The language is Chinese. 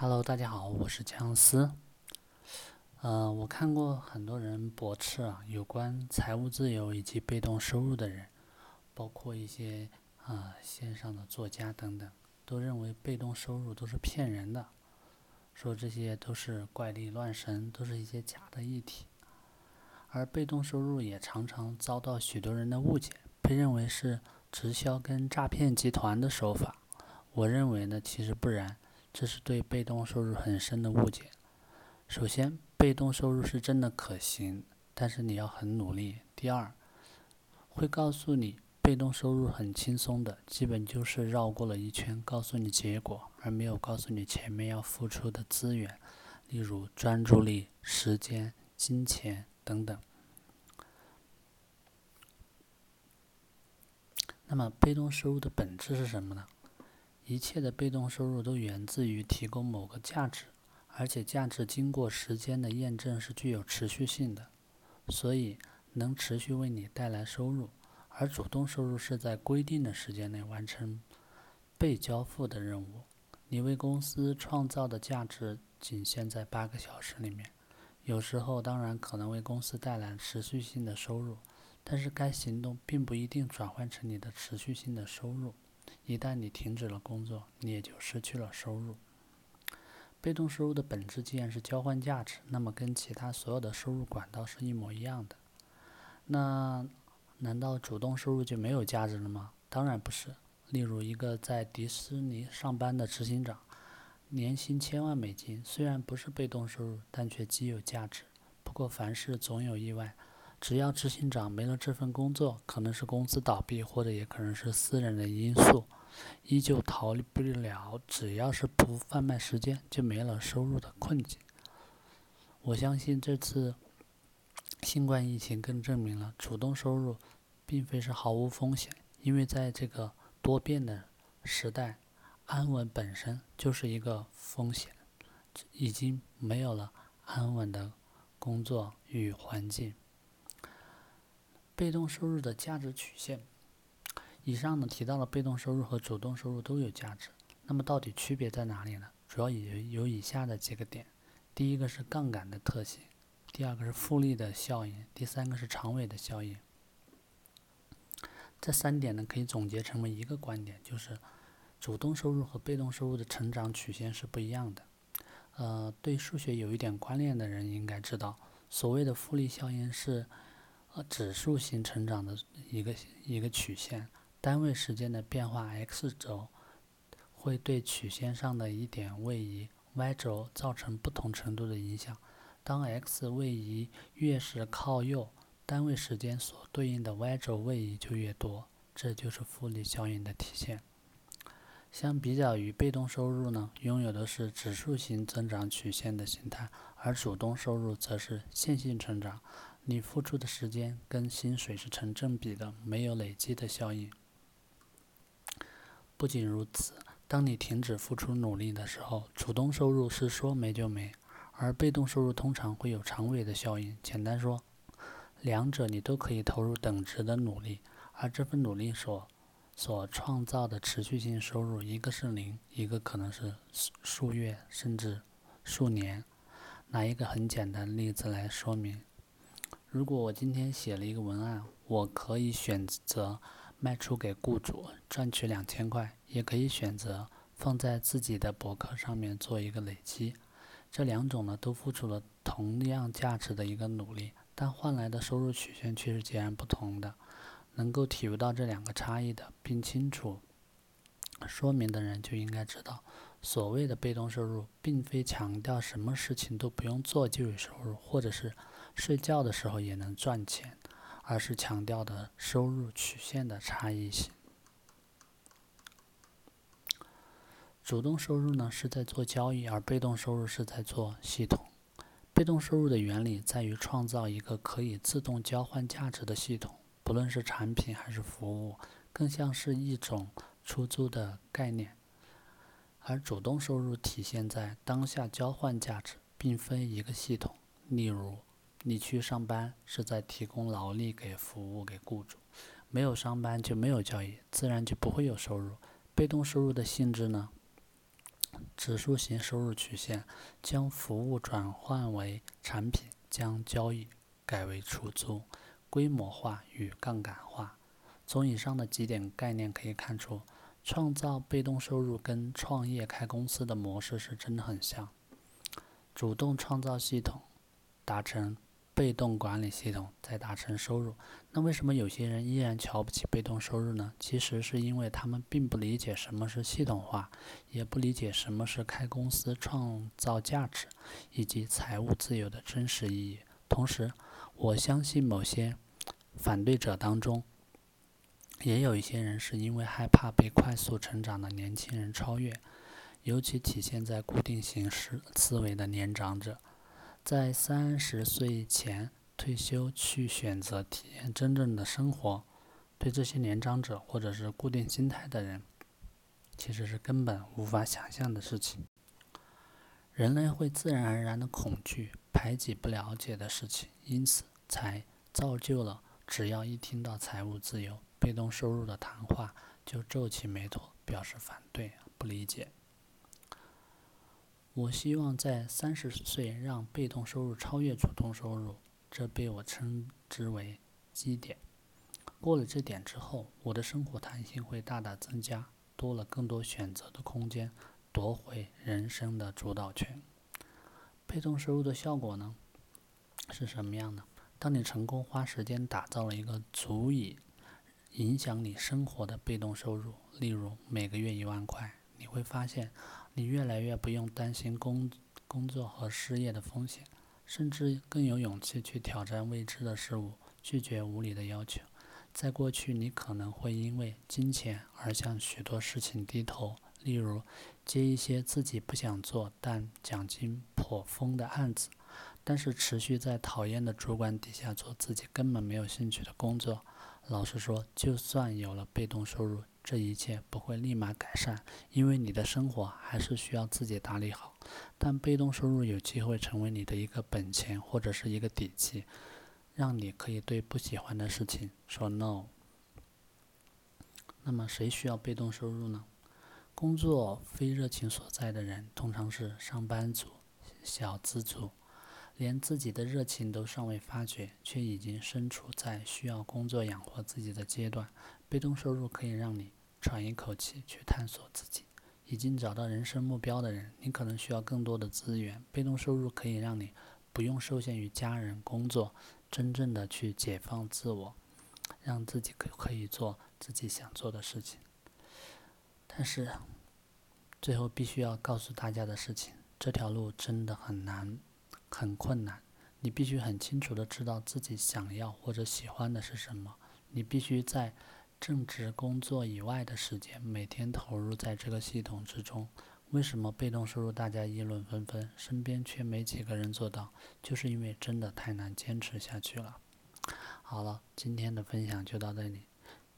Hello，大家好，我是姜思。呃，我看过很多人驳斥啊，有关财务自由以及被动收入的人，包括一些啊线上的作家等等，都认为被动收入都是骗人的，说这些都是怪力乱神，都是一些假的议题。而被动收入也常常遭到许多人的误解，被认为是直销跟诈骗集团的手法。我认为呢，其实不然。这是对被动收入很深的误解。首先，被动收入是真的可行，但是你要很努力。第二，会告诉你被动收入很轻松的，基本就是绕过了一圈，告诉你结果，而没有告诉你前面要付出的资源，例如专注力、时间、金钱等等。那么，被动收入的本质是什么呢？一切的被动收入都源自于提供某个价值，而且价值经过时间的验证是具有持续性的，所以能持续为你带来收入。而主动收入是在规定的时间内完成被交付的任务，你为公司创造的价值仅限在八个小时里面。有时候当然可能为公司带来持续性的收入，但是该行动并不一定转换成你的持续性的收入。一旦你停止了工作，你也就失去了收入。被动收入的本质既然是交换价值，那么跟其他所有的收入管道是一模一样的。那难道主动收入就没有价值了吗？当然不是。例如，一个在迪士尼上班的执行长，年薪千万美金，虽然不是被动收入，但却极有价值。不过，凡事总有意外。只要执行长没了这份工作，可能是公司倒闭，或者也可能是私人的因素，依旧逃离不了。只要是不贩卖时间，就没了收入的困境。我相信这次新冠疫情更证明了，主动收入并非是毫无风险，因为在这个多变的时代，安稳本身就是一个风险，已经没有了安稳的工作与环境。被动收入的价值曲线。以上呢提到了被动收入和主动收入都有价值，那么到底区别在哪里呢？主要有有以下的几个点：第一个是杠杆的特性，第二个是复利的效应，第三个是长尾的效应。这三点呢可以总结成为一个观点，就是主动收入和被动收入的成长曲线是不一样的。呃，对数学有一点观念的人应该知道，所谓的复利效应是。呃，指数型成长的一个一个曲线，单位时间的变化 x 轴会对曲线上的一点位移 y 轴造成不同程度的影响。当 x 位移越是靠右，单位时间所对应的 y 轴位移就越多，这就是复利效应的体现。相比较于被动收入呢，拥有的是指数型增长曲线的形态，而主动收入则是线性成长。你付出的时间跟薪水是成正比的，没有累积的效应。不仅如此，当你停止付出努力的时候，主动收入是说没就没，而被动收入通常会有长尾的效应。简单说，两者你都可以投入等值的努力，而这份努力所所创造的持续性收入，一个是零，一个可能是数数月甚至数年。拿一个很简单的例子来说明。如果我今天写了一个文案，我可以选择卖出给雇主赚取两千块，也可以选择放在自己的博客上面做一个累积。这两种呢，都付出了同样价值的一个努力，但换来的收入曲线却是截然不同的。能够体会到这两个差异的，并清楚说明的人，就应该知道，所谓的被动收入，并非强调什么事情都不用做就有收入，或者是。睡觉的时候也能赚钱，而是强调的收入曲线的差异性。主动收入呢是在做交易，而被动收入是在做系统。被动收入的原理在于创造一个可以自动交换价值的系统，不论是产品还是服务，更像是一种出租的概念。而主动收入体现在当下交换价值，并非一个系统。例如。你去上班是在提供劳力给服务给雇主，没有上班就没有交易，自然就不会有收入。被动收入的性质呢，指数型收入曲线将服务转换为产品，将交易改为出租，规模化与杠杆化。从以上的几点概念可以看出，创造被动收入跟创业开公司的模式是真的很像。主动创造系统，达成被动管理系统，再达成收入。那为什么有些人依然瞧不起被动收入呢？其实是因为他们并不理解什么是系统化，也不理解什么是开公司创造价值以及财务自由的真实意义。同时，我相信某些反对者当中。也有一些人是因为害怕被快速成长的年轻人超越，尤其体现在固定形式思维的年长者，在三十岁前退休去选择体验真正的生活，对这些年长者或者是固定心态的人，其实是根本无法想象的事情。人类会自然而然的恐惧排挤不了解的事情，因此才造就了只要一听到财务自由。被动收入的谈话就皱起眉头，表示反对、不理解。我希望在三十岁让被动收入超越主动收入，这被我称之为基点。过了这点之后，我的生活弹性会大大增加，多了更多选择的空间，夺回人生的主导权。被动收入的效果呢，是什么样的？当你成功花时间打造了一个足以影响你生活的被动收入，例如每个月一万块，你会发现你越来越不用担心工工作和失业的风险，甚至更有勇气去挑战未知的事物，拒绝无理的要求。在过去，你可能会因为金钱而向许多事情低头，例如接一些自己不想做但奖金颇丰的案子，但是持续在讨厌的主管底下做自己根本没有兴趣的工作。老实说，就算有了被动收入，这一切不会立马改善，因为你的生活还是需要自己打理好。但被动收入有机会成为你的一个本钱或者是一个底气，让你可以对不喜欢的事情说 no。那么，谁需要被动收入呢？工作非热情所在的人，通常是上班族、小资族。连自己的热情都尚未发觉，却已经身处在需要工作养活自己的阶段。被动收入可以让你喘一口气，去探索自己。已经找到人生目标的人，你可能需要更多的资源。被动收入可以让你不用受限于家人、工作，真正的去解放自我，让自己可可以做自己想做的事情。但是，最后必须要告诉大家的事情，这条路真的很难。很困难，你必须很清楚的知道自己想要或者喜欢的是什么。你必须在正职工作以外的时间，每天投入在这个系统之中。为什么被动收入大家议论纷纷，身边却没几个人做到？就是因为真的太难坚持下去了。好了，今天的分享就到这里。